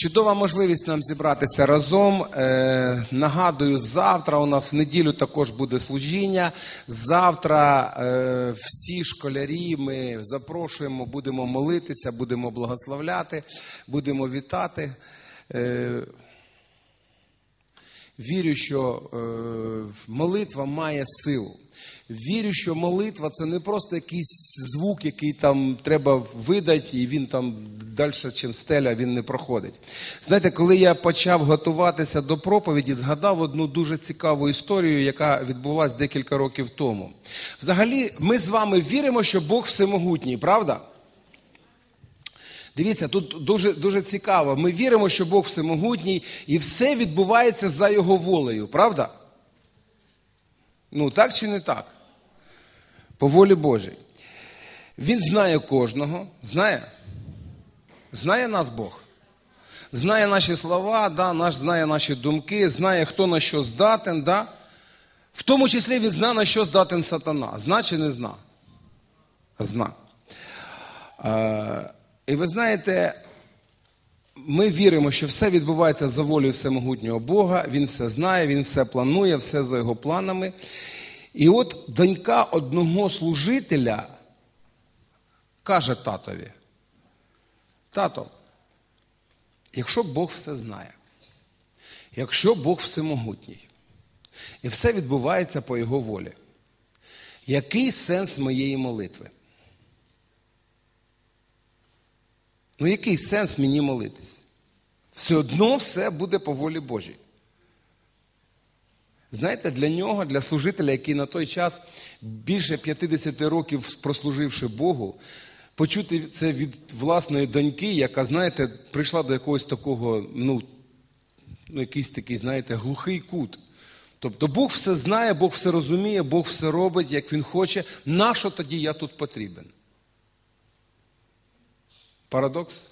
Чудова можливість нам зібратися разом. Е, нагадую, завтра у нас в неділю також буде служіння. Завтра е, всі школярі ми запрошуємо, будемо молитися, будемо благословляти, будемо вітати. Е, Вірю, що е, молитва має силу. Вірю, що молитва це не просто якийсь звук, який там треба видати, і він там далі, ніж стеля, він не проходить. Знаєте, коли я почав готуватися до проповіді, згадав одну дуже цікаву історію, яка відбулася декілька років тому. Взагалі, ми з вами віримо, що Бог всемогутній, правда? Дивіться, тут дуже дуже цікаво. Ми віримо, що Бог всемогутній, і все відбувається за Його волею, правда? Ну, так чи не так? По волі Божій. Він знає кожного, знає? Знає нас Бог. Знає наші слова, да, наш, знає наші думки, знає, хто на що здатен. Да? В тому числі він знає, на що здатен сатана. Зна чи не зна? Зна. Е, і ви знаєте, ми віримо, що все відбувається за волею всемогутнього Бога, Він все знає, Він все планує, все за його планами. І от донька одного служителя каже татові: тато, якщо Бог все знає, якщо Бог всемогутній, і все відбувається по Його волі, який сенс моєї молитви? Ну, який сенс мені молитись? Все одно все буде по волі Божій. Знаєте, для нього, для служителя, який на той час більше 50 років прослуживши Богу, почути це від власної доньки, яка, знаєте, прийшла до якогось такого, ну, ну якийсь такий, знаєте, глухий кут. Тобто Бог все знає, Бог все розуміє, Бог все робить, як Він хоче. Нащо тоді я тут потрібен? Парадокс?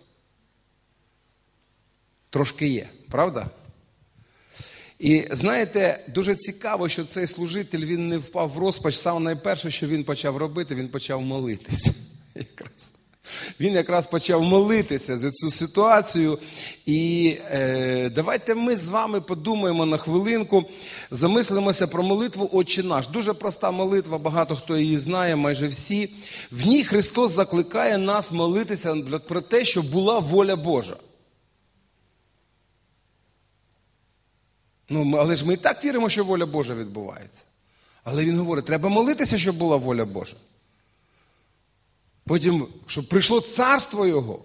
Трошки є, правда? І знаєте, дуже цікаво, що цей служитель він не впав в розпач. Саме найперше, що він почав робити, він почав молитися. Якраз. Він якраз почав молитися за цю ситуацію. І е, давайте ми з вами подумаємо на хвилинку, замислимося про молитву Отче наш. Дуже проста молитва, багато хто її знає, майже всі. В ній Христос закликає нас молитися про те, щоб була воля Божа. Ну, Але ж ми і так віримо, що воля Божа відбувається. Але він говорить, треба молитися, щоб була воля Божа. Потім, щоб прийшло царство Його.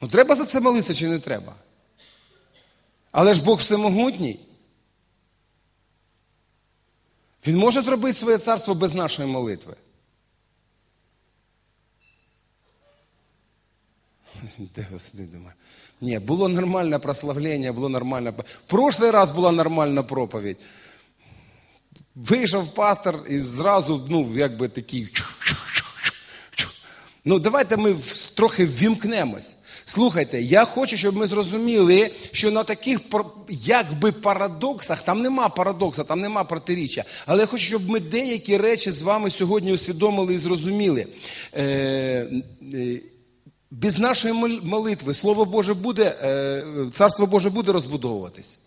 Ну, треба за це молитися чи не треба? Але ж Бог всемогутній. Він може зробити своє царство без нашої молитви. Де думаю? Ні, було нормальне прославлення, було нормальне. В прошлий раз була нормальна проповідь. Вийшов пастор і зразу, ну, якби такий. Ну, давайте ми трохи ввімкнемось. Слухайте, я хочу, щоб ми зрозуміли, що на таких якби парадоксах, там нема парадокса, там нема протиріччя. Але я хочу, щоб ми деякі речі з вами сьогодні усвідомили і зрозуміли. Е, е, без нашої молитви Слово Боже буде, е, Царство Боже буде розбудовуватись.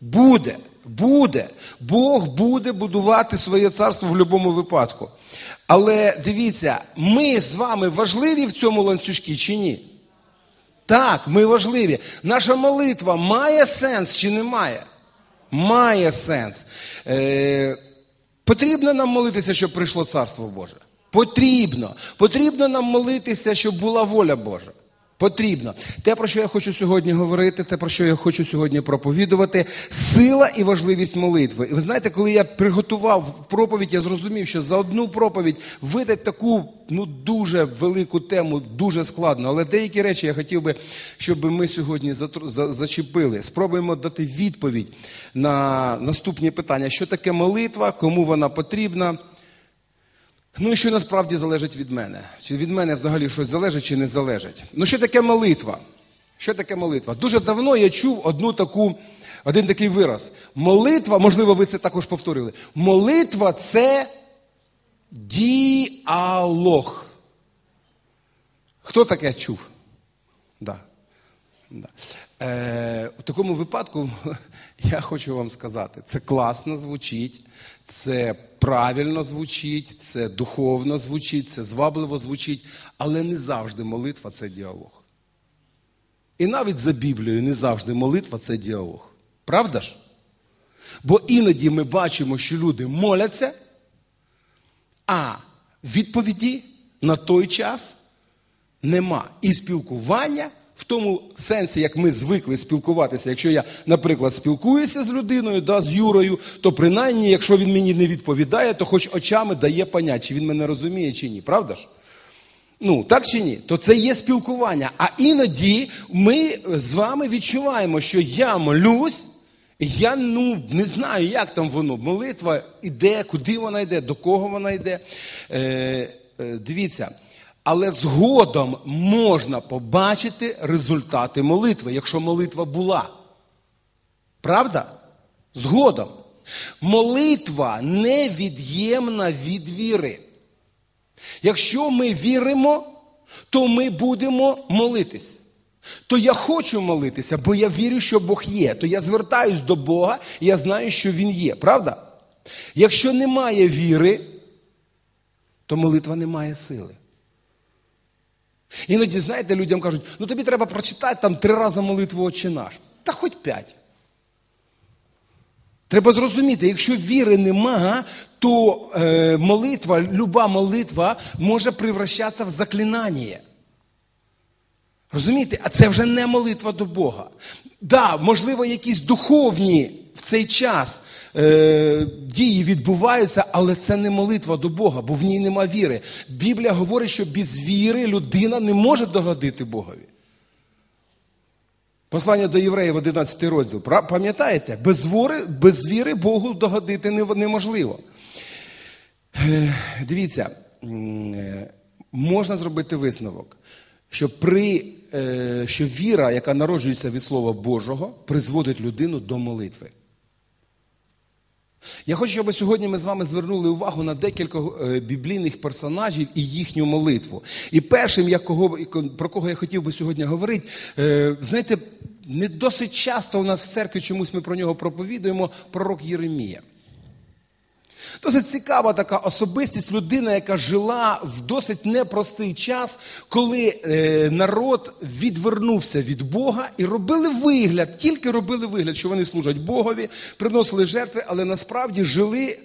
Буде, буде. Бог буде будувати своє царство в будь-якому випадку. Але дивіться, ми з вами важливі в цьому ланцюжці чи ні? Так, ми важливі. Наша молитва має сенс чи не має? Має сенс. Е, Потрібно нам молитися, щоб прийшло Царство Боже. Потрібно. Потрібно нам молитися, щоб була воля Божа. Потрібно. Те, про що я хочу сьогодні говорити, те, про що я хочу сьогодні проповідувати, сила і важливість молитви. І ви знаєте, коли я приготував проповідь, я зрозумів, що за одну проповідь видати таку ну, дуже велику тему, дуже складно. Але деякі речі я хотів би, щоб ми сьогодні зачепили. Спробуємо дати відповідь на наступні питання: що таке молитва, кому вона потрібна. Ну і що насправді залежить від мене? Чи від мене взагалі щось залежить, чи не залежить? Ну, що таке молитва? Що таке молитва? Дуже давно я чув одну таку, один такий вираз. Молитва, можливо, ви це також повторили. Молитва це діалог. Хто таке чув? Да. Да. Е, В такому випадку я хочу вам сказати, це класно звучить, це правильно звучить, це духовно звучить, це звабливо звучить, але не завжди молитва це діалог. І навіть за Біблією не завжди молитва це діалог. Правда ж? Бо іноді ми бачимо, що люди моляться, а відповіді на той час нема. І спілкування в тому сенсі, як ми звикли спілкуватися. Якщо я, наприклад, спілкуюся з людиною, да, з Юрою, то принаймні, якщо він мені не відповідає, то хоч очами дає поняття, чи він мене розуміє, чи ні. Правда ж? Ну, так чи ні? То це є спілкування. А іноді ми з вами відчуваємо, що я молюсь, я ну, не знаю, як там воно. Молитва іде, куди вона йде, до кого вона йде. Е, е, Дивіться. Але згодом можна побачити результати молитви, якщо молитва була. Правда? Згодом. Молитва невід'ємна від віри. Якщо ми віримо, то ми будемо молитись. То я хочу молитися, бо я вірю, що Бог є. То я звертаюсь до Бога і я знаю, що Він є. Правда? Якщо немає віри, то молитва не має сили. Іноді, знаєте, людям кажуть, ну тобі треба прочитати там три рази молитву «Отче наш. Та хоч п'ять. Треба зрозуміти, якщо віри нема, то е, молитва, люба молитва може превращатися в заклинання. Розумієте? А це вже не молитва до Бога. Да, можливо, якісь духовні в цей час е, дії відбуваються, але це не молитва до Бога, бо в ній нема віри. Біблія говорить, що без віри людина не може догодити Богові. Послання до євреїв 11 розділ. Пам'ятаєте? Без віри, без віри Богу догодити неможливо. Е, дивіться, е, можна зробити висновок, що при, що віра, яка народжується від Слова Божого, призводить людину до молитви. Я хочу, щоб сьогодні ми з вами звернули увагу на декілька біблійних персонажів і їхню молитву. І першим, я кого, про кого я хотів би сьогодні говорити, знаєте, не досить часто у нас в церкві чомусь ми про нього проповідуємо пророк Єремія. Досить цікава така особистість людина, яка жила в досить непростий час, коли е, народ відвернувся від Бога і робили вигляд, тільки робили вигляд, що вони служать Богові, приносили жертви, але насправді жили.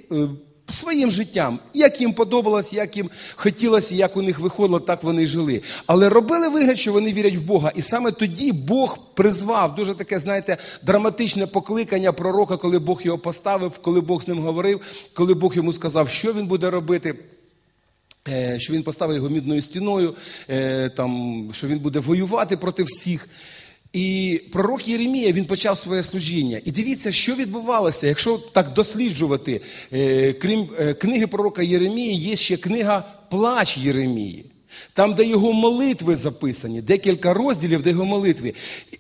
Своїм життям, як їм подобалось, як їм хотілося, як у них виходило, так вони й жили. Але робили вигляд, що вони вірять в Бога. І саме тоді Бог призвав дуже таке, знаєте, драматичне покликання пророка, коли Бог його поставив, коли Бог з ним говорив, коли Бог йому сказав, що він буде робити. Е, що він поставив його мідною стіною, е, там, що він буде воювати проти всіх. І пророк Єремія він почав своє служіння. І дивіться, що відбувалося, якщо так досліджувати, е, крім е, книги пророка Єремії, є ще книга Плач Єремії. Там, де його молитви записані, декілька розділів, де його молитви.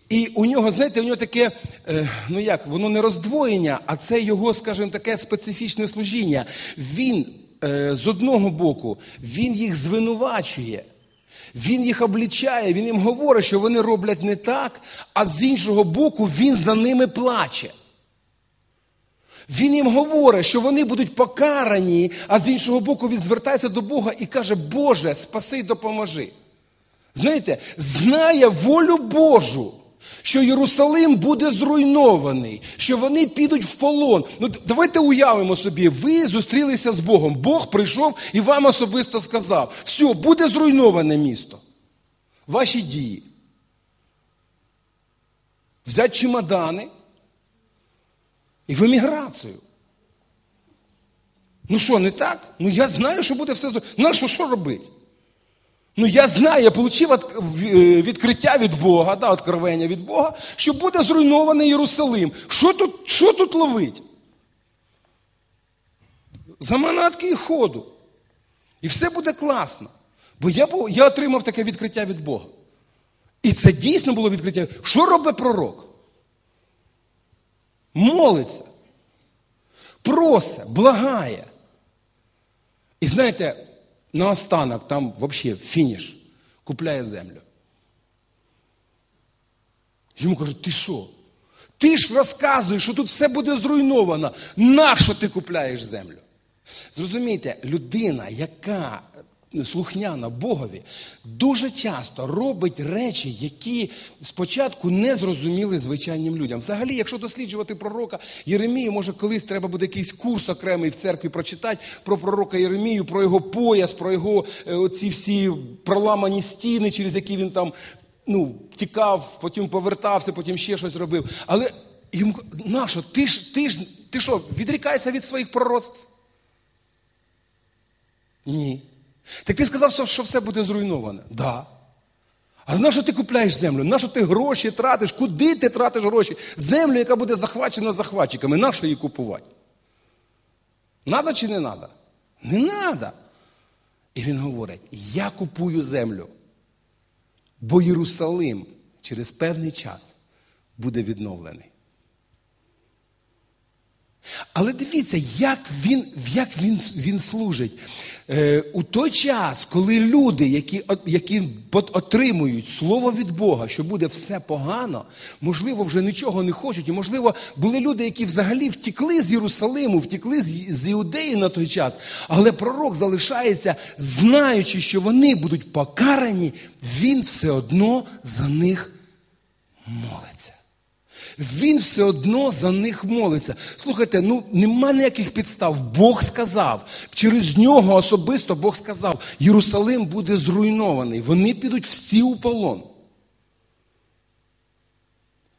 І у нього, знаєте, у нього таке, е, ну як, воно не роздвоєння, а це його, скажімо, таке специфічне служіння. Він з одного боку, він їх звинувачує. Він їх облічає, він їм говорить, що вони роблять не так, а з іншого боку, він за ними плаче. Він їм говорить, що вони будуть покарані, а з іншого боку, він звертається до Бога і каже, Боже, спаси й допоможи. Знаєте, знає волю Божу що Єрусалим буде зруйнований, що вони підуть в полон. Ну давайте уявимо собі, ви зустрілися з Богом. Бог прийшов і вам особисто сказав: все, буде зруйноване місто. Ваші дії. Взять чемодани і в еміграцію. Ну що, не так? Ну я знаю, що буде все. Ну що, що робити? Ну, я знаю, я отримав е, відкриття від Бога, да, откровення від Бога, що буде зруйнований Єрусалим. Що тут що тут ловить? Заманатки і ходу. І все буде класно. Бо я я отримав таке відкриття від Бога. І це дійсно було відкриття. Що робить пророк? Молиться, просить, благає. І знаєте, наостанок, там взагалі фініш, купляє землю. Йому кажуть, ти що? Ти ж розказуєш, що тут все буде зруйновано. Нащо ти купляєш землю? Зрозумійте, людина, яка слухняна Богові, дуже часто робить речі, які спочатку не зрозуміли звичайним людям. Взагалі, якщо досліджувати пророка Єремію, може колись треба буде якийсь курс окремий в церкві прочитати про пророка Єремію, про його пояс, про його е, оці всі проламані стіни, через які він там ну, тікав, потім повертався, потім ще щось робив. Але йому нащо? Ти ж ти ж ти що, відрікаєшся від своїх пророцтв? Ні. Так ти сказав, що все буде зруйноване? Да. А на що ти купляєш землю? На що ти гроші тратиш? Куди ти тратиш гроші? Землю, яка буде захвачена захватчиками, на що її купувати? Надо чи не надо? Не надо. І він говорить: я купую землю, бо Єрусалим через певний час буде відновлений. Але дивіться, як він як він, він служить. Е, У той час, коли люди, які які отримують слово від Бога, що буде все погано, можливо, вже нічого не хочуть. І, можливо, були люди, які взагалі втікли з Єрусалиму, втікли з, з Іудеї на той час. Але пророк залишається, знаючи, що вони будуть покарані, він все одно за них молиться. Він все одно за них молиться. Слухайте, ну нема ніяких підстав. Бог сказав. Через нього особисто Бог сказав: Єрусалим буде зруйнований. Вони підуть всі у полон.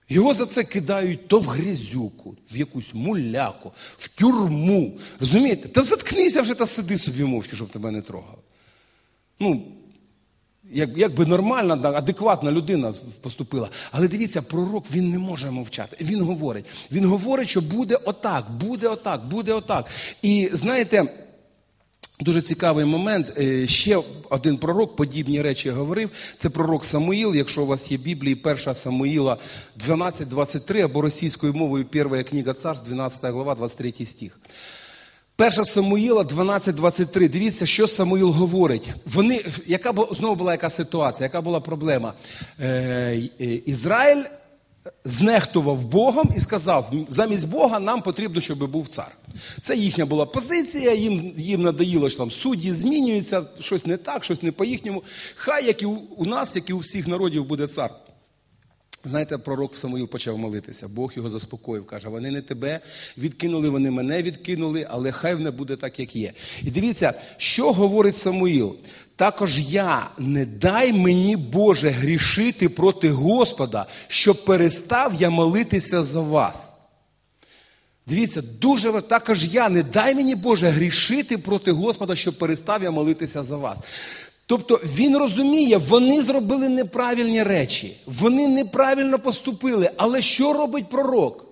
Його за це кидають то в грязюку, в якусь муляку, в тюрму. Розумієте? Та заткнися вже та сиди собі мовчки, щоб тебе не трогали. Ну, як, як би нормальна, адекватна людина поступила. Але дивіться, пророк він не може мовчати. Він говорить. Він говорить, що буде отак, буде отак, буде отак. І знаєте. Дуже цікавий момент. Е, ще один пророк подібні речі говорив. Це пророк Самуїл. Якщо у вас є Біблії, перша Самуїла 12.23 або російською мовою перша книга царств, 12 глава, 23 стих. Перша Самуїла 12.23. Дивіться, що Самуїл говорить. Вони, Яка знову була яка ситуація, яка була проблема? Е, е, Ізраїль знехтував Богом і сказав: замість Бога нам потрібно, щоб був цар. Це їхня була позиція, їм їм надоїло, що там судді змінюються, щось не так, щось не по-їхньому. Хай, як і у, у нас, як і у всіх народів, буде цар. Знаєте, пророк Самуїл почав молитися, Бог його заспокоїв. Каже, вони не тебе відкинули, вони мене відкинули, але хай не буде так, як є. І дивіться, що говорить Самуїл. Також я не дай мені, Боже, грішити проти Господа, щоб перестав я молитися за вас. Дивіться, дуже також я не дай мені, Боже, грішити проти Господа, щоб перестав я молитися за вас. Тобто він розуміє, вони зробили неправильні речі, вони неправильно поступили. Але що робить пророк?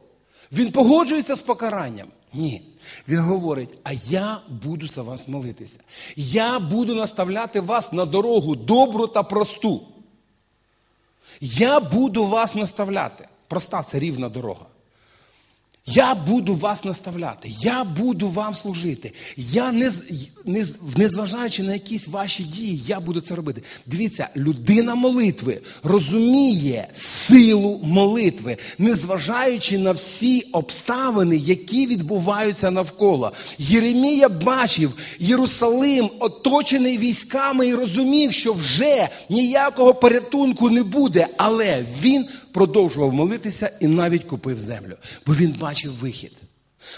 Він погоджується з покаранням? Ні. Він говорить: а я буду за вас молитися. Я буду наставляти вас на дорогу добру та просту. Я буду вас наставляти. Проста це рівна дорога. Я буду вас наставляти, я буду вам служити. Я не, не, незважаючи на якісь ваші дії, я буду це робити. Дивіться, людина молитви розуміє силу молитви, незважаючи на всі обставини, які відбуваються навколо. Єремія бачив Єрусалим, оточений військами, і розумів, що вже ніякого порятунку не буде, але він продовжував молитися і навіть купив землю, бо він бачив вихід.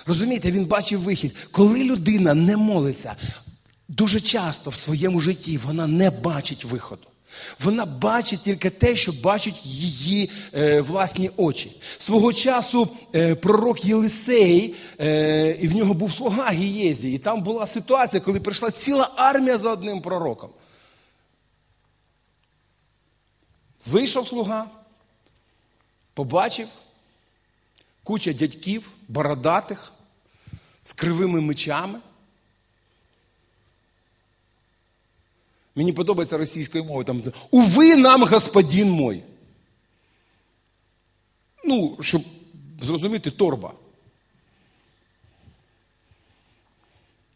Розумієте, він бачив вихід. Коли людина не молиться, дуже часто в своєму житті вона не бачить виходу. Вона бачить тільки те, що бачать її е, власні очі. Свого часу е, пророк Єлисей, е, і в нього був слуга Гієзі, і там була ситуація, коли прийшла ціла армія за одним пророком. Вийшов слуга, побачив куча дядьків, бородатих, з кривими мечами. Мені подобається російською мовою там Уви нам господин мой. Ну, щоб зрозуміти торба.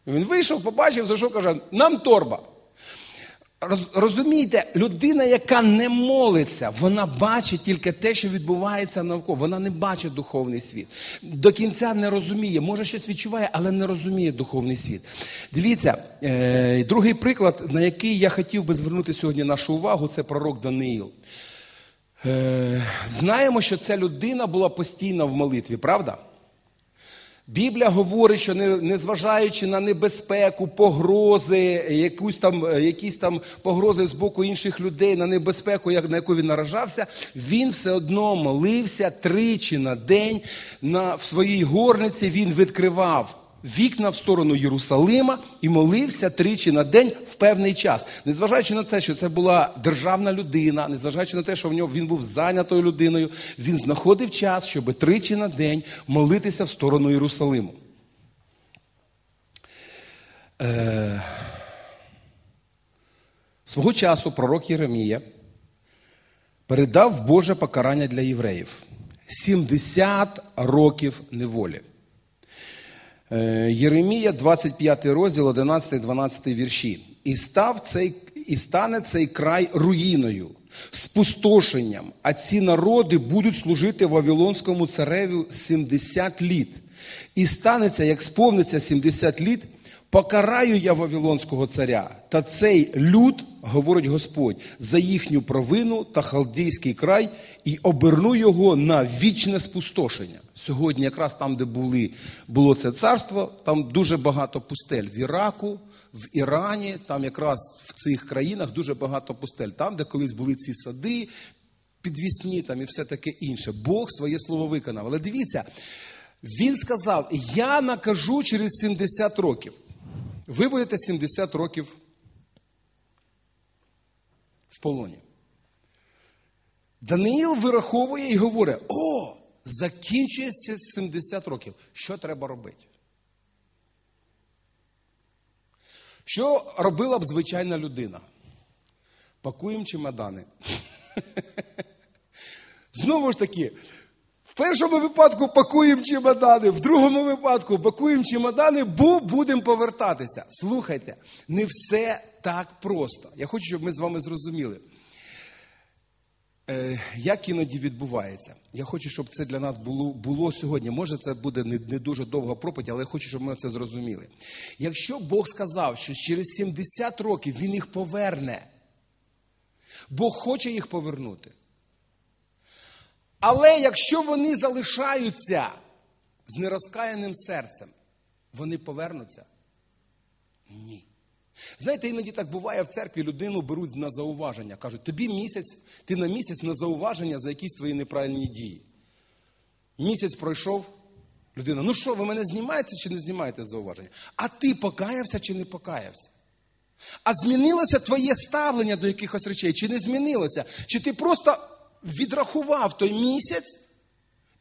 Він вийшов, побачив, зайшов, каже, нам торба. Роз, розумієте, людина, яка не молиться, вона бачить тільки те, що відбувається навколо. Вона не бачить духовний світ. До кінця не розуміє, може щось відчуває, але не розуміє духовний світ. Дивіться, е, другий приклад, на який я хотів би звернути сьогодні нашу увагу, це пророк Даниїл. Е, знаємо, що ця людина була постійно в молитві, правда? Біблія говорить, що незважаючи на небезпеку, погрози, якусь там, якісь там погрози з боку інших людей, на небезпеку, на яку він наражався, він все одно молився тричі на день на, в своїй горниці. Він відкривав вікна в сторону Єрусалима і молився тричі на день в певний час. Незважаючи на це, що це була державна людина, незважаючи на те, що в нього він був зайнятою людиною, він знаходив час, щоб тричі на день молитися в сторону Єрусалиму. Е... Свого часу пророк Єремія передав Боже покарання для євреїв 70 років неволі. Е, Єремія, 25 розділ, 11, 12 вірші. І став цей, і стане цей край руїною, спустошенням, а ці народи будуть служити Вавилонському цареві 70 літ. І станеться, як сповниться 70 літ, покараю я Вавилонського царя, та цей люд, говорить Господь, за їхню провину та халдійський край, і оберну його на вічне спустошення. Сьогодні, якраз там, де були, було це царство, там дуже багато пустель в Іраку, в Ірані, там якраз в цих країнах дуже багато пустель. Там, де колись були ці сади, підвісні там і все таке інше. Бог своє слово виконав. Але дивіться, він сказав: Я накажу через 70 років. Ви будете 70 років в полоні. Даниїл вираховує і говорить: О! Закінчується 70 років. Що треба робити? Що робила б звичайна людина? Пакуємо чемодани. Знову ж таки, в першому випадку пакуємо чемодани, в другому випадку пакуємо чемодани, бо будемо повертатися. Слухайте, не все так просто. Я хочу, щоб ми з вами зрозуміли. Е, як іноді відбувається? Я хочу, щоб це для нас було було сьогодні. Може, це буде не не дуже довга проповідь, але я хочу, щоб ми це зрозуміли. Якщо Бог сказав, що через 70 років Він їх поверне, Бог хоче їх повернути. Але якщо вони залишаються з нерозкаяним серцем, вони повернуться? Ні. Знаєте, іноді так буває в церкві, людину беруть на зауваження. Кажуть, тобі місяць, ти на місяць на зауваження за якісь твої неправильні дії. Місяць пройшов, людина, ну що, ви мене знімаєте чи не знімаєте зауваження? А ти покаявся чи не покаявся? А змінилося твоє ставлення до якихось речей, чи не змінилося? Чи ти просто відрахував той місяць?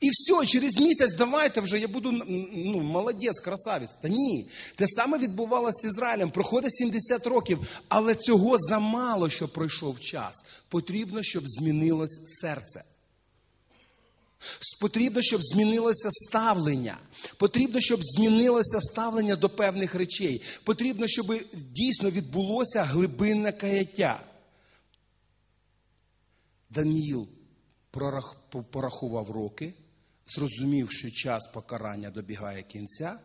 І все, через місяць давайте вже я буду ну, молодець, красавець. Та ні. Те саме відбувалося з Ізраїлем. Проходить 70 років, але цього замало, що пройшов час. Потрібно, щоб змінилось серце. Потрібно, щоб змінилося ставлення. Потрібно, щоб змінилося ставлення до певних речей. Потрібно, щоб дійсно відбулося глибинне каяття. Даніїл порахував роки зрозумів, що час покарання добігає кінця,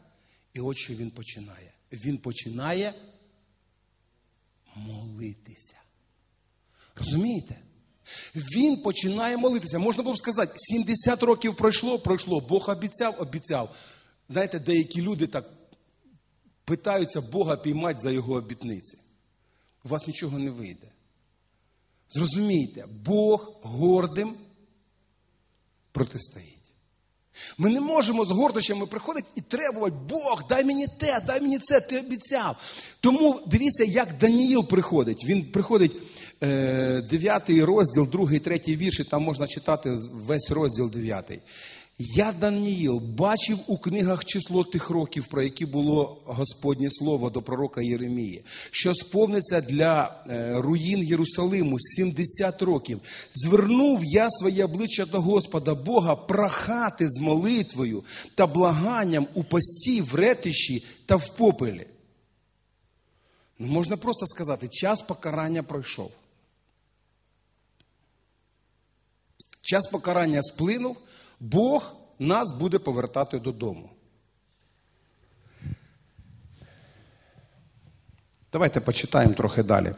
і от що він починає. Він починає молитися. Розумієте? Він починає молитися. Можна було б сказати, 70 років пройшло, пройшло. Бог обіцяв, обіцяв. Знаєте, деякі люди так питаються Бога піймати за його обітниці. У вас нічого не вийде. Зрозумійте, Бог гордим протистоїть. Ми не можемо з гордощами приходити і требувати, Бог, дай мені те, дай мені це, ти обіцяв. Тому дивіться, як Даніїл приходить. Він приходить е, 9 розділ, 2, 3 вірші, там можна читати весь розділ 9. Я, Даніїл, бачив у книгах число тих років, про які було Господнє слово до пророка Єремії, що сповниться для е, руїн Єрусалиму 70 років. Звернув я своє обличчя до Господа Бога прохати з молитвою та благанням у пості, в ретищі та в попелі. Ну, можна просто сказати, час покарання пройшов. Час покарання сплинув, Бог нас буде повертати додому. Давайте почитаємо трохи далі.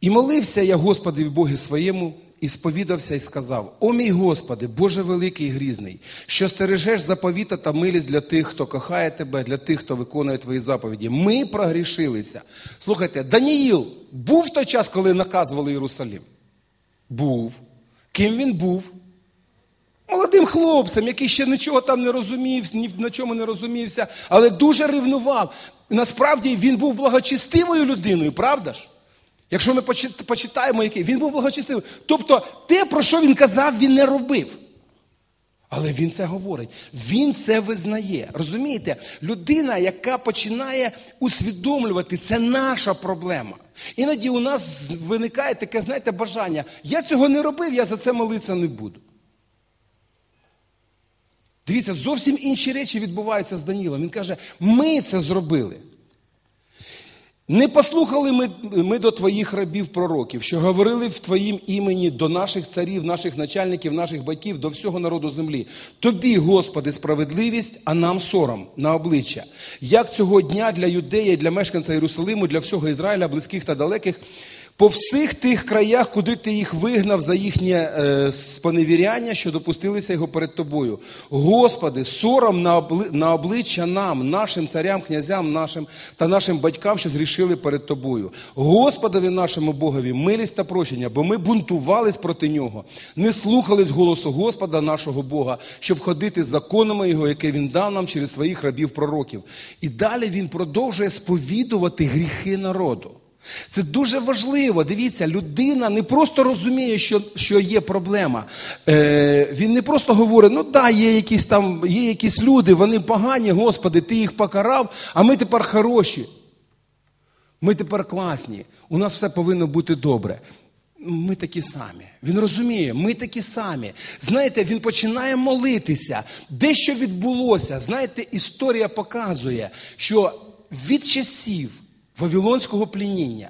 І молився я Господи в Богі своєму, і сповідався і сказав: О мій Господи, Боже великий і грізний, що стережеш заповіта та милість для тих, хто кохає тебе, для тих, хто виконує твої заповіді. Ми прогрішилися. Слухайте, Даніїл був в той час, коли наказували Єрусалим? Був. Ким він був? Молодим хлопцем, який ще нічого там не розумів, ні на чому не розумівся, але дуже ревнував. Насправді він був благочестивою людиною, правда ж? Якщо ми почитаємо, який він був благочестивий. Тобто те, про що він казав, він не робив. Але він це говорить, він це визнає. Розумієте, людина, яка починає усвідомлювати, це наша проблема. Іноді у нас виникає таке, знаєте, бажання. Я цього не робив, я за це молитися не буду. Дивіться, зовсім інші речі відбуваються з Данілом. Він каже: ми це зробили. Не послухали ми ми до твоїх рабів пророків, що говорили в Твоїм імені до наших царів, наших начальників, наших батьків, до всього народу землі. Тобі, Господи, справедливість, а нам сором на обличчя. Як цього дня для юдея, для мешканця Єрусалиму, для всього Ізраїля, близьких та далеких, по всіх тих краях, куди ти їх вигнав за їхнє е, споневіряння, що допустилися його перед тобою. Господи, сором на, обли, на обличчя нам, нашим царям, князям нашим та нашим батькам, що зрішили перед тобою. Господові нашому Богові, милість та прощення, бо ми бунтувались проти нього, не слухались голосу Господа нашого Бога, щоб ходити законами Його, яке Він дав нам через своїх рабів пророків. І далі він продовжує сповідувати гріхи народу. Це дуже важливо. Дивіться, людина не просто розуміє, що що є проблема. Е, Він не просто говорить, ну да, є якісь там, є якісь люди, вони погані, Господи, ти їх покарав, а ми тепер хороші. Ми тепер класні. У нас все повинно бути добре. Ми такі самі. Він розуміє, ми такі самі. Знаєте, він починає молитися. Дещо відбулося. Знаєте, історія показує, що від часів. Вавилонського плініння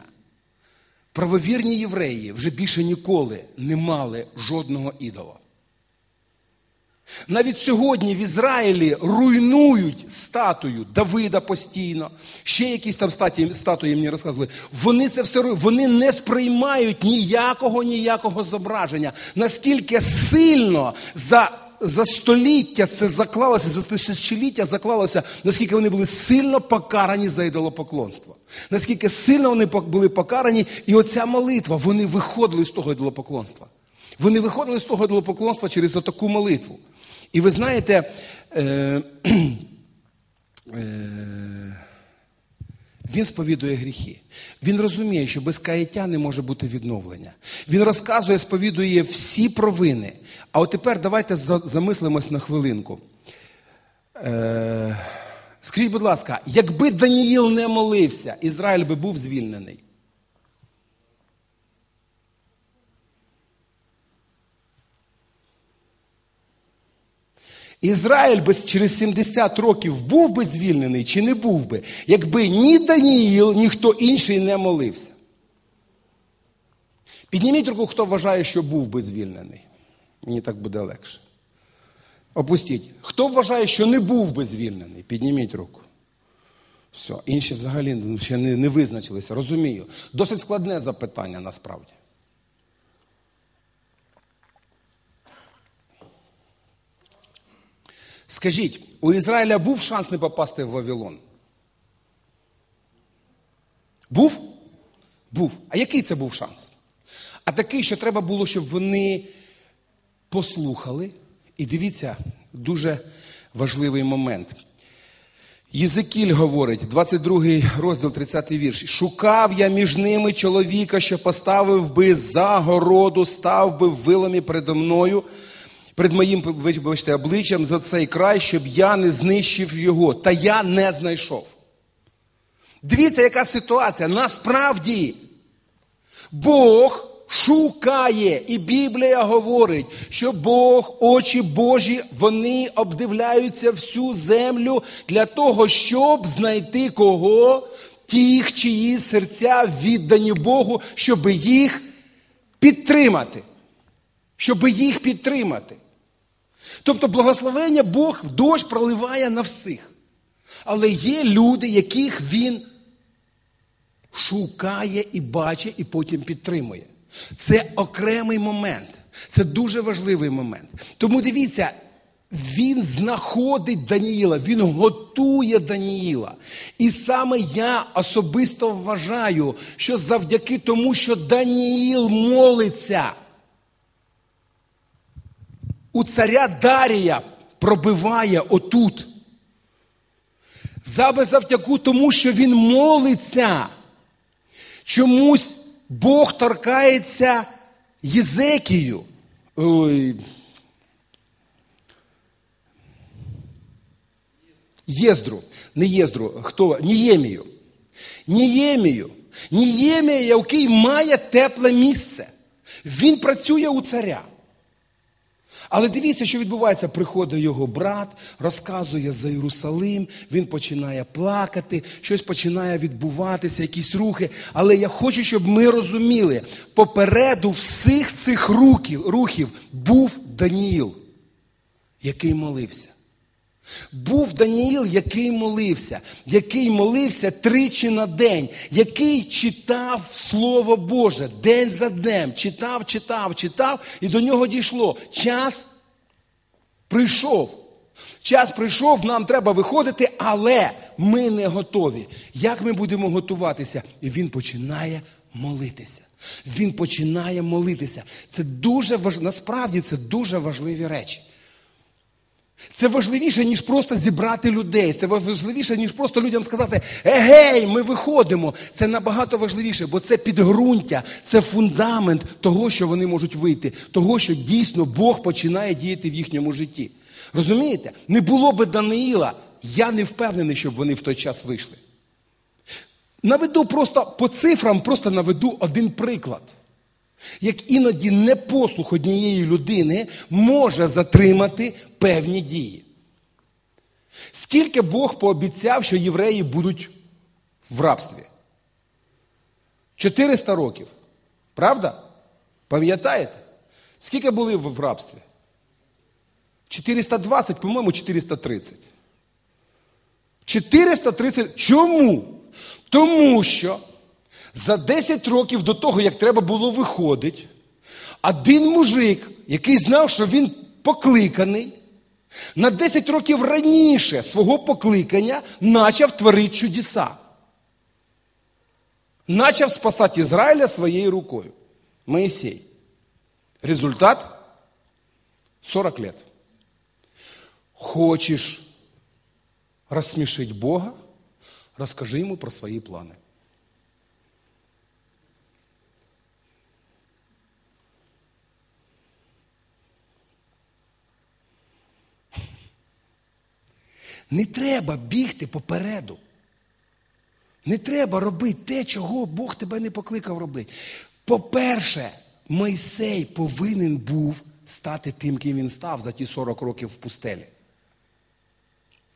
правовірні євреї вже більше ніколи не мали жодного ідола. Навіть сьогодні в Ізраїлі руйнують статую Давида постійно, ще якісь там статуї, статуї мені розказували. Вони це все вони не сприймають ніякого ніякого зображення, наскільки сильно за за століття це заклалося, за тисячоліття заклалося, наскільки вони були сильно покарані за ідолопоклонство. Наскільки сильно вони були покарані, і оця молитва, вони виходили з того ідолопоклонства. Вони виходили з того ідолопоклонства через отаку молитву. І ви знаєте, е, е, він сповідує гріхи. Він розуміє, що без каяття не може бути відновлення. Він розказує, сповідує всі провини. А от тепер давайте замислимось на хвилинку. Е, Скажіть, будь ласка, якби Даніїл не молився, Ізраїль би був звільнений. Ізраїль би через 70 років був би звільнений чи не був би, якби ні Даніїл, ні хто інший не молився. Підніміть руку, хто вважає, що був би звільнений. Мені так буде легше. Опустіть. Хто вважає, що не був би звільнений? Підніміть руку. Все, інші взагалі ще не, не визначилися. Розумію. Досить складне запитання насправді. Скажіть, у Ізраїля був шанс не попасти в Вавилон? Був? Був. А який це був шанс? А такий, що треба було, щоб вони послухали. І дивіться, дуже важливий момент. Єзекіль говорить, 22 розділ, 30 вірш. Шукав я між ними чоловіка, що поставив би загороду, став би в виломі передо мною перед моїм вибачте, обличчям за цей край, щоб я не знищив його. Та я не знайшов. Дивіться, яка ситуація. Насправді Бог шукає. І Біблія говорить, що Бог, очі Божі, вони обдивляються всю землю для того, щоб знайти кого? Тих, чиї серця віддані Богу, щоб їх підтримати. Щоб їх підтримати. Тобто, благословення Бог дощ проливає на всіх. Але є люди, яких він шукає і бачить, і потім підтримує. Це окремий момент. Це дуже важливий момент. Тому дивіться, він знаходить Даніїла, він готує Даніїла. І саме я особисто вважаю, що завдяки тому, що Даніїл молиться, у царя Дарія пробиває отут. Саме завдяку тому, що він молиться. Чомусь Бог торкається Єзекію. Ой. Єздру, не Єздру, хто? Ніємію. Ніємію. Ніємія, який має тепле місце. Він працює у царя. Але дивіться, що відбувається. Приходить його брат, розказує за Єрусалим, він починає плакати, щось починає відбуватися, якісь рухи. Але я хочу, щоб ми розуміли, попереду всіх цих рухів, рухів був Даніїл, який молився. Був Даніїл, який молився, який молився тричі на день, який читав Слово Боже день за днем, читав, читав, читав, і до нього дійшло. Час прийшов. Час прийшов, нам треба виходити, але ми не готові. Як ми будемо готуватися? І він починає молитися. Він починає молитися. Це дуже важ... Насправді це дуже важливі речі. Це важливіше, ніж просто зібрати людей. Це важливіше, ніж просто людям сказати, егей, ми виходимо. Це набагато важливіше, бо це підґрунтя, це фундамент того, що вони можуть вийти, того, що дійсно Бог починає діяти в їхньому житті. Розумієте? Не було би Даниїла, я не впевнений, щоб вони в той час вийшли. Наведу просто по цифрам, просто наведу один приклад. Як іноді непослух однієї людини може затримати певні дії. Скільки Бог пообіцяв, що євреї будуть в рабстві? 400 років. Правда? Пам'ятаєте? Скільки були в рабстві? 420, по-моєму, 430. 430. Чому? Тому що за 10 років до того, як треба було виходити, один мужик, який знав, що він покликаний, на 10 років раніше свого покликання почав творити чудеса. Начав спасати Ізраїля своєю рукою. Моїсей. Результат 40 лет. Хочеш розсмішити Бога, розкажи йому про свої плани. Не треба бігти попереду. Не треба робити те, чого Бог тебе не покликав робити. По-перше, Мойсей повинен був стати тим, ким він став за ті 40 років в пустелі.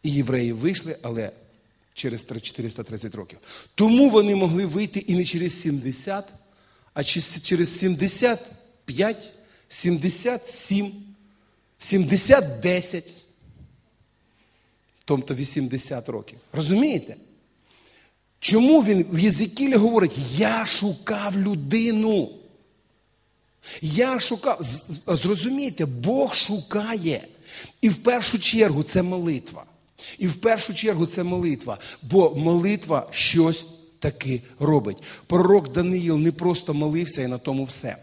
І євреї вийшли, але через 430 років. Тому вони могли вийти і не через 70, а через 75, 77, 70, 10 тобто 80 років. Розумієте? Чому він в Єзикілі говорить, я шукав людину? Я шукав. Зрозумійте, Бог шукає. І в першу чергу це молитва. І в першу чергу це молитва. Бо молитва щось таки робить. Пророк Даниїл не просто молився і на тому все.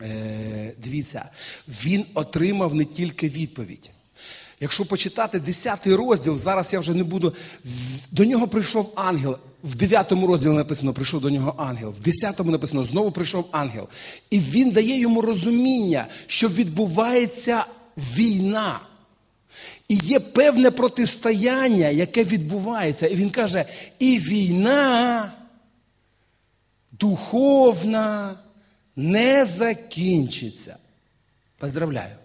Е, Дивіться, він отримав не тільки відповідь. Якщо почитати 10 розділ, зараз я вже не буду. До нього прийшов ангел. В 9 розділі написано, прийшов до нього ангел. В 10 написано, знову прийшов ангел. І він дає йому розуміння, що відбувається війна. І є певне протистояння, яке відбувається. І він каже: і війна духовна не закінчиться. Поздравляю.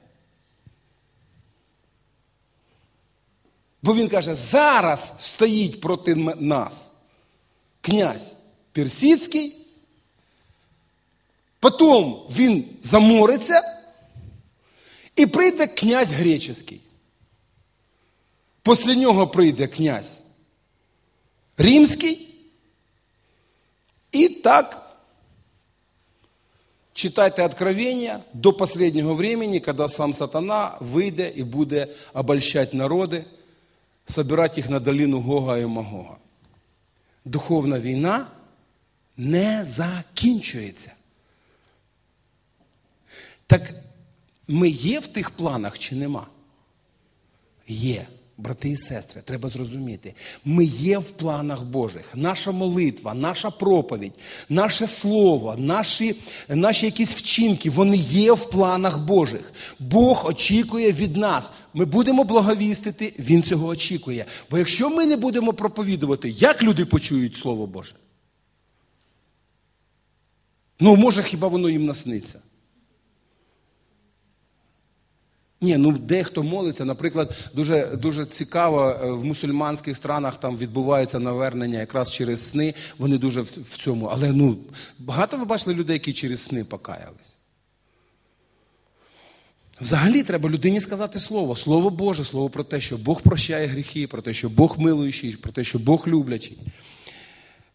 Бо він каже, зараз стоїть проти нас князь Персидський, потім він замориться і прийде князь греческий. Після нього прийде князь римський. І так читайте Откровения до последнего времени, когда сам сатана выйдет и будет обольщать народы, собирать их на долину Гога і Магога. Духовна війна не закінчується. Так ми є в тих планах чи нема? Є. Брати і сестри, треба зрозуміти, ми є в планах Божих. Наша молитва, наша проповідь, наше слово, наші наші якісь вчинки, вони є в планах Божих. Бог очікує від нас. Ми будемо благовістити, Він цього очікує. Бо якщо ми не будемо проповідувати, як люди почують Слово Боже? Ну, може, хіба воно їм насниться? Ні, ну дехто молиться, наприклад, дуже дуже цікаво, е, в мусульманських странах там відбувається навернення якраз через сни, вони дуже в, в цьому. Але ну, багато ви бачили людей, які через сни покаялись. Взагалі треба людині сказати слово, слово Боже, слово про те, що Бог прощає гріхи, про те, що Бог милуючий, про те, що Бог люблячий.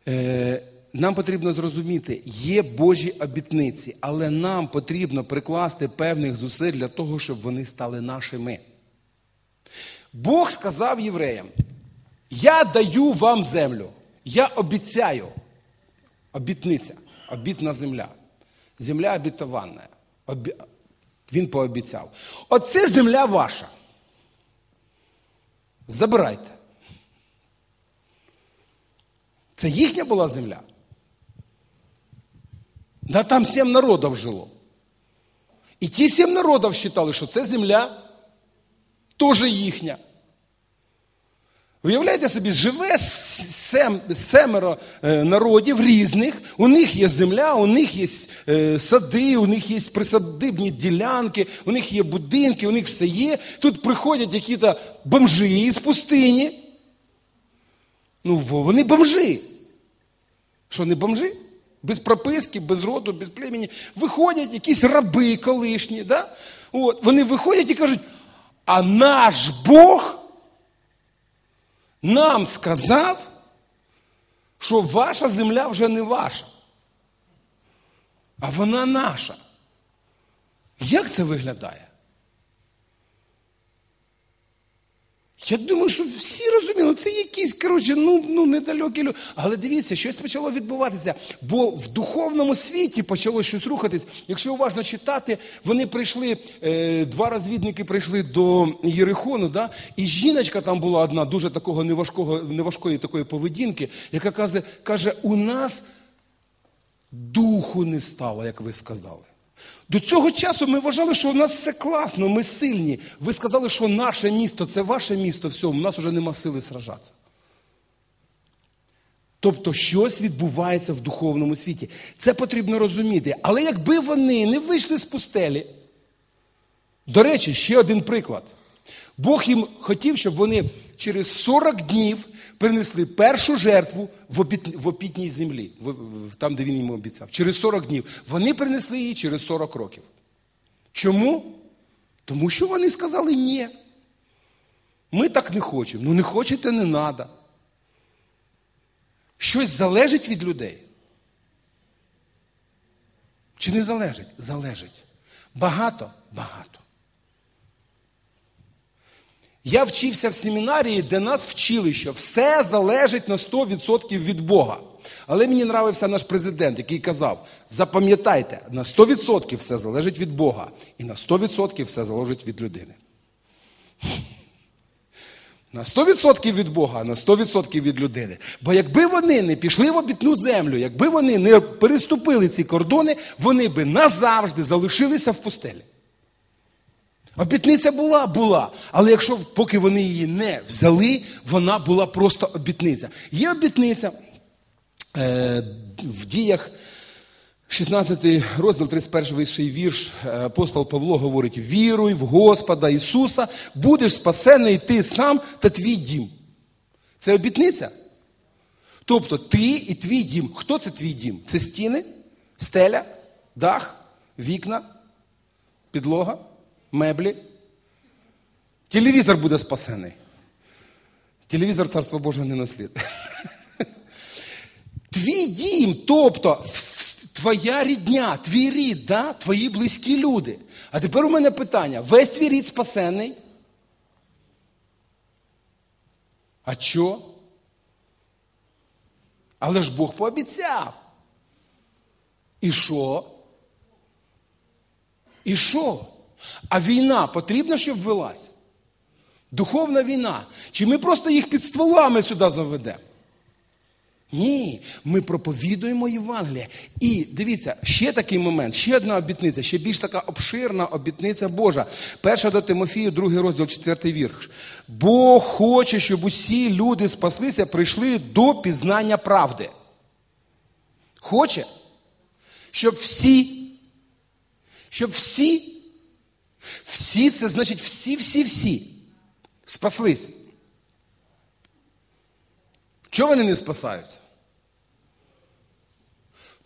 Е, нам потрібно зрозуміти, є Божі обітниці, але нам потрібно прикласти певних зусиль для того, щоб вони стали нашими. Бог сказав євреям: Я даю вам землю, я обіцяю. Обітниця, обітна земля. Земля обітована. Обі... Він пообіцяв. Оце земля ваша. Забирайте. Це їхня була земля. Да там сім народів жило. І ті сім народів вважали, що це земля теж їхня. Уявляєте собі, живе сем, семеро е, народів різних, у них є земля, у них є е, сади, у них є присадибні ділянки, у них є будинки, у них все є. Тут приходять якісь бомжі з пустині. Ну, вони бомжи. Що, не бомжи? Без прописки, без роду, без племені. Виходять якісь раби колишні. Да? От, Вони виходять і кажуть, а наш Бог нам сказав, що ваша земля вже не ваша, а вона наша. Як це виглядає? Я думаю, що всі розуміли, це якісь, коротше, ну ну недалекі люди. Але дивіться, щось почало відбуватися. Бо в духовному світі почало щось рухатись. Якщо уважно читати, вони прийшли, е, два розвідники прийшли до Єрихону, да? і жіночка там була одна, дуже такого неважкого, неважкої такої поведінки, яка каже, каже, у нас духу не стало, як ви сказали. До цього часу ми вважали, що у нас все класно, ми сильні. Ви сказали, що наше місто це ваше місто, все, у нас вже нема сили сражатися. Тобто щось відбувається в духовному світі. Це потрібно розуміти. Але якби вони не вийшли з пустелі, до речі, ще один приклад. Бог їм хотів, щоб вони через 40 днів принесли першу жертву в, опітній землі, там, де він їм обіцяв. Через 40 днів. Вони принесли її через 40 років. Чому? Тому що вони сказали ні. Ми так не хочемо. Ну не хочете, не треба. Щось залежить від людей. Чи не залежить? Залежить. Багато? Багато. Я вчився в семінарії, де нас вчили, що все залежить на 100% від Бога. Але мені нравився наш президент, який казав: запам'ятайте, на 100% все залежить від Бога, і на 100% все залежить від людини. На 100% від Бога, а на 100% від людини. Бо якби вони не пішли в обітну землю, якби вони не переступили ці кордони, вони би назавжди залишилися в пустелі. Обітниця була, була. Але якщо поки вони її не взяли, вона була просто обітниця. Є обітниця е, в діях 16 розділ, 31 вірш, е, апостол Павло говорить: віруй в Господа Ісуса, будеш спасений ти сам та твій дім. Це обітниця. Тобто ти і твій дім. Хто це твій дім? Це стіни, стеля, дах, вікна, підлога, меблі. Телевізор буде спасений. Телевізор царство Боже не наслід. Твій дім, тобто твоя рідня, твій рід, да? твої близькі люди. А тепер у мене питання: весь твій рід спасений? А що? Але ж Бог пообіцяв. І що? І що? А війна потрібна, щоб велась? Духовна війна. Чи ми просто їх під стволами сюди заведемо? Ні, ми проповідуємо Євангелія. І дивіться, ще такий момент, ще одна обітниця, ще більш така обширна обітниця Божа. Перша до Тимофію, другий розділ, четвертий вірш. Бог хоче, щоб усі люди спаслися, прийшли до пізнання правди. Хоче, щоб всі, щоб всі, всі це значить всі-всі-всі спаслись. Чого вони не спасаються?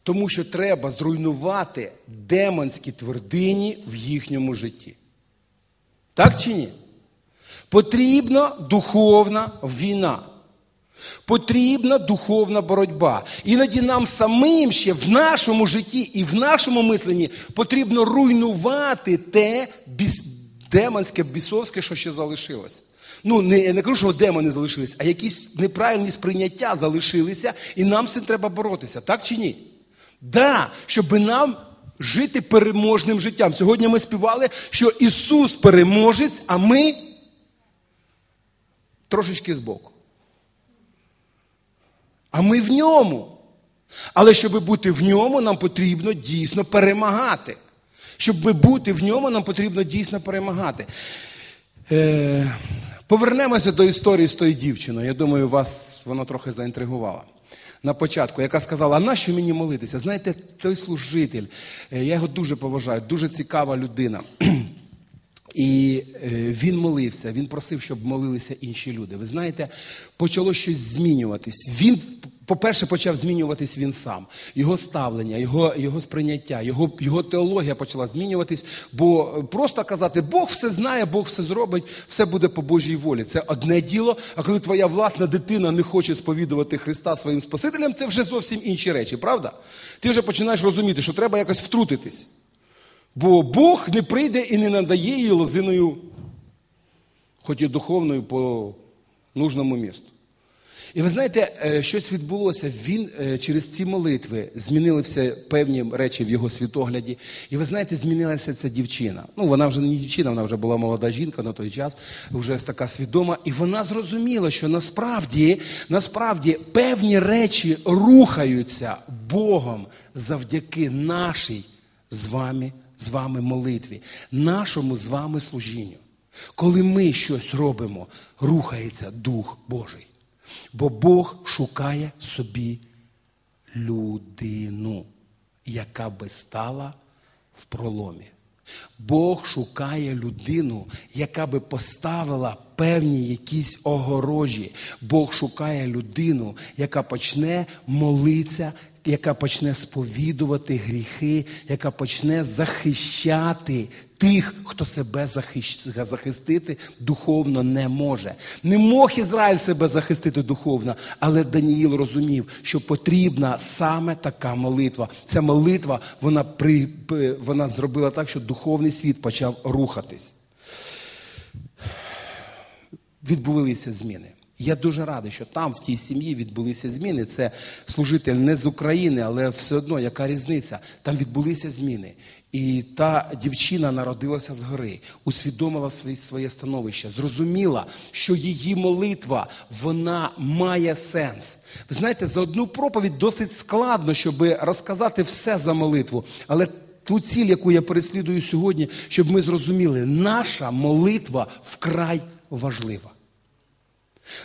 Тому що треба зруйнувати демонські твердині в їхньому житті. Так чи ні? Потрібна духовна війна. Потрібна духовна боротьба. Іноді нам самим ще в нашому житті і в нашому мисленні потрібно руйнувати те біс... демонське, бісовське, що ще залишилось. Ну, не, не кажу, що демони залишились, а якісь неправильні сприйняття залишилися, і нам з цим треба боротися, так чи ні? Да, щоб нам жити переможним життям. Сьогодні ми співали, що Ісус переможець, а ми трошечки збоку. А ми в ньому. Але щоб бути в ньому, нам потрібно дійсно перемагати. Щоб бути в ньому, нам потрібно дійсно перемагати. Е, Повернемося до історії з тою дівчиною. Я думаю, вас воно трохи заінтригувало на початку, яка сказала, а нащо мені молитися? Знаєте, той служитель, е, я його дуже поважаю, дуже цікава людина. І е, він молився, він просив, щоб молилися інші люди. Ви знаєте, почало щось змінюватись. Він, по-перше, почав змінюватись він сам, його ставлення, його його сприйняття, його його теологія почала змінюватись. Бо просто казати, Бог все знає, Бог все зробить, все буде по Божій волі. Це одне діло. А коли твоя власна дитина не хоче сповідувати Христа своїм Спасителем, це вже зовсім інші речі, правда? Ти вже починаєш розуміти, що треба якось втрутитись. Бо Бог не прийде і не надає їй лозиною, хоч і духовною по нужному місту. І ви знаєте, е, щось відбулося. Він е, через ці молитви змінилися певні речі в його світогляді. І ви знаєте, змінилася ця дівчина. Ну, вона вже не дівчина, вона вже була молода жінка на той час, вже така свідома. І вона зрозуміла, що насправді, насправді певні речі рухаються Богом завдяки нашій з вами з вами молитві, нашому з вами служінню. Коли ми щось робимо, рухається Дух Божий. Бо Бог шукає собі людину, яка би стала в проломі. Бог шукає людину, яка би поставила певні якісь огорожі. Бог шукає людину, яка почне молитися яка почне сповідувати гріхи, яка почне захищати тих, хто себе захистити духовно не може. Не мог Ізраїль себе захистити духовно, але Даніїл розумів, що потрібна саме така молитва. Ця молитва вона, при, вона зробила так, що духовний світ почав рухатись. Відбувалися зміни. Я дуже радий, що там, в тій сім'ї, відбулися зміни. Це служитель не з України, але все одно, яка різниця? Там відбулися зміни. І та дівчина народилася згори, усвідомила своє, становище, зрозуміла, що її молитва вона має сенс. Ви знаєте, за одну проповідь досить складно, щоб розказати все за молитву. Але ту ціль, яку я переслідую сьогодні, щоб ми зрозуміли, наша молитва вкрай важлива.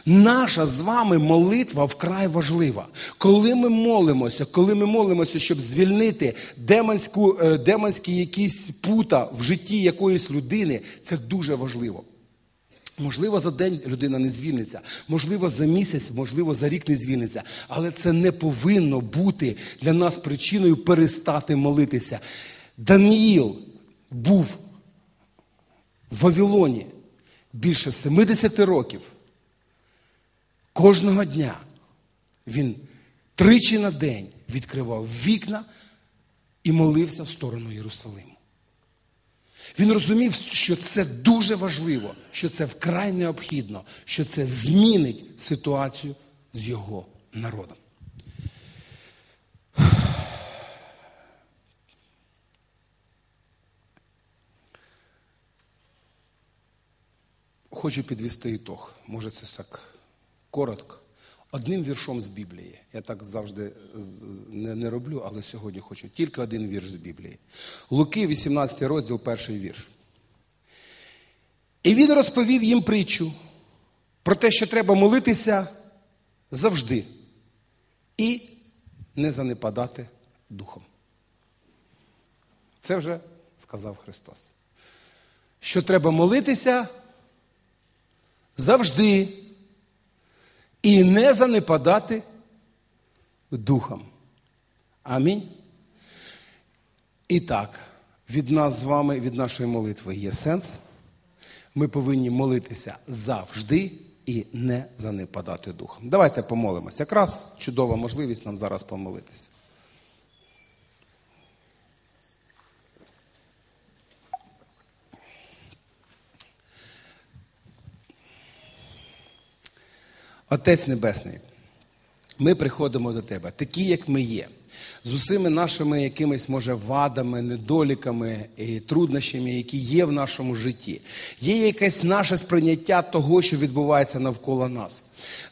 Наша з вами молитва вкрай важлива. Коли ми молимося, коли ми молимося, щоб звільнити демонську, е, демонські якісь пута в житті якоїсь людини, це дуже важливо. Можливо, за день людина не звільниться, можливо, за місяць, можливо, за рік не звільниться. Але це не повинно бути для нас причиною перестати молитися. Даниїл був в Вавилоні більше 70 років. Кожного дня він тричі на день відкривав вікна і молився в сторону Єрусалиму. Він розумів, що це дуже важливо, що це вкрай необхідно, що це змінить ситуацію з його народом. Хочу підвести ітог. Може, це так коротко. Одним віршом з Біблії. Я так завжди не, не роблю, але сьогодні хочу тільки один вірш з Біблії. Луки, 18 розділ, перший вірш. І він розповів їм притчу про те, що треба молитися завжди і не занепадати духом. Це вже сказав Христос. Що треба молитися завжди і не занепадати духом. Амінь. І так, від нас з вами, від нашої молитви є сенс. Ми повинні молитися завжди і не занепадати духом. Давайте помолимося. Якраз чудова можливість нам зараз помолитися. Отець Небесний, ми приходимо до Тебе, такі, як ми є, з усіми нашими якимись, може, вадами, недоліками і труднощами, які є в нашому житті. Є якесь наше сприйняття того, що відбувається навколо нас.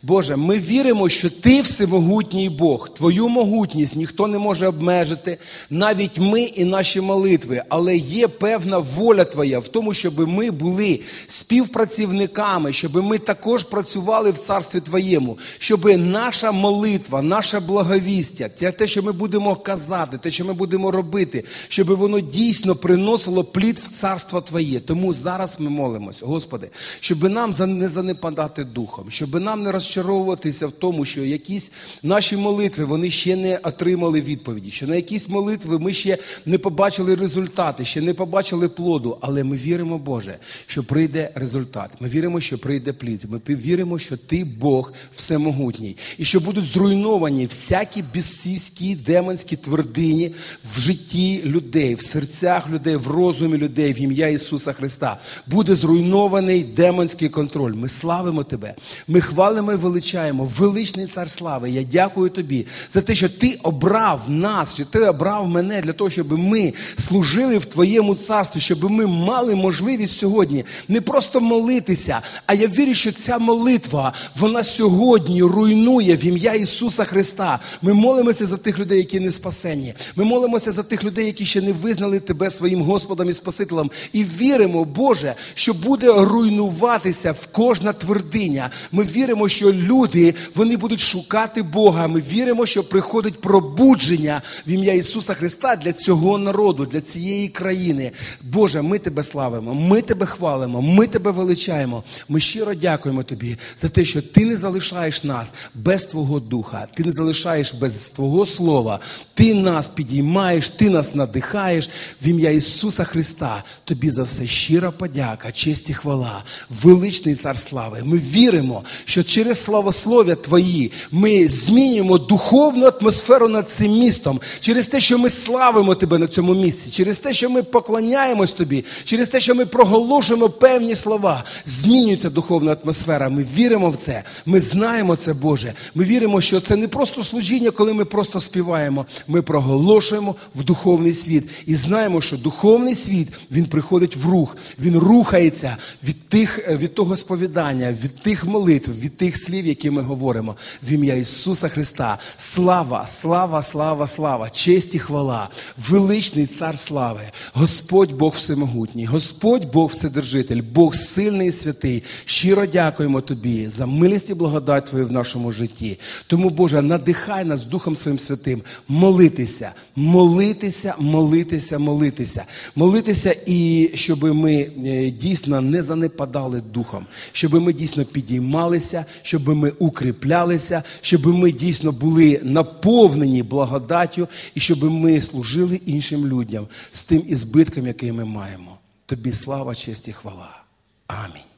Боже, ми віримо, що Ти всемогутній Бог, Твою могутність ніхто не може обмежити, навіть ми і наші молитви, але є певна воля Твоя в тому, щоб ми були співпрацівниками, щоб ми також працювали в царстві Твоєму, щоб наша молитва, наше благовістя, те, що ми будемо казати, те, що ми будемо робити, щоб воно дійсно приносило плід в царство Твоє. Тому зараз ми молимось, Господи, щоб нам не занепадати духом, щоб нам не розчаровуватися в тому, що якісь наші молитви вони ще не отримали відповіді, що на якісь молитви ми ще не побачили результати, ще не побачили плоду. Але ми віримо, Боже, що прийде результат. Ми віримо, що прийде плід. Ми віримо, що Ти Бог всемогутній, і що будуть зруйновані всякі безцівські демонські твердині в житті людей, в серцях людей, в розумі людей, в ім'я Ісуса Христа. Буде зруйнований демонський контроль. Ми славимо Тебе. Ми хвалимо і величаємо, величний цар слави. Я дякую тобі за те, що ти обрав нас, що ти обрав мене для того, щоб ми служили в Твоєму царстві, щоб ми мали можливість сьогодні не просто молитися, а я вірю, що ця молитва вона сьогодні руйнує в ім'я Ісуса Христа. Ми молимося за тих людей, які не спасені. Ми молимося за тих людей, які ще не визнали тебе своїм Господом і Спасителем. І віримо, Боже, що буде руйнуватися в кожна твердиня. Ми віримо, що люди вони будуть шукати Бога. Ми віримо, що приходить пробудження в ім'я Ісуса Христа для цього народу, для цієї країни. Боже, ми тебе славимо, ми тебе хвалимо, ми тебе величаємо. Ми щиро дякуємо тобі за те, що ти не залишаєш нас без Твого Духа, ти не залишаєш без Твого Слова. Ти нас підіймаєш, ти нас надихаєш в ім'я Ісуса Христа. Тобі за все щира подяка, честь і хвала, величний цар слави. Ми віримо, що через славослов'я Твої ми змінюємо духовну атмосферу над цим містом, через те, що ми славимо Тебе на цьому місці, через те, що ми поклоняємось Тобі, через те, що ми проголошуємо певні слова, змінюється духовна атмосфера. Ми віримо в це. Ми знаємо це, Боже. Ми віримо, що це не просто служіння, коли ми просто співаємо. Ми проголошуємо в духовний світ і знаємо, що духовний світ він приходить в рух, він рухається від тих, від того сповідання, від тих молитв, від тих слів, які ми говоримо. В ім'я Ісуса Христа. Слава, слава, слава, слава, честь і хвала, величний цар слави, Господь Бог Всемогутній, Господь Бог Вседержитель, Бог сильний і святий. Щиро дякуємо Тобі за милість і благодать Твою в нашому житті. Тому, Боже, надихай нас Духом Своїм Святим молитися, молитися, молитися, молитися, молитися, і щоб ми е, дійсно не занепадали духом, щоб ми дійсно підіймалися, щоб ми укріплялися, щоб ми дійсно були наповнені благодаттю і щоб ми служили іншим людям з тим ізбитком, який ми маємо. Тобі слава, честь і хвала. Амінь.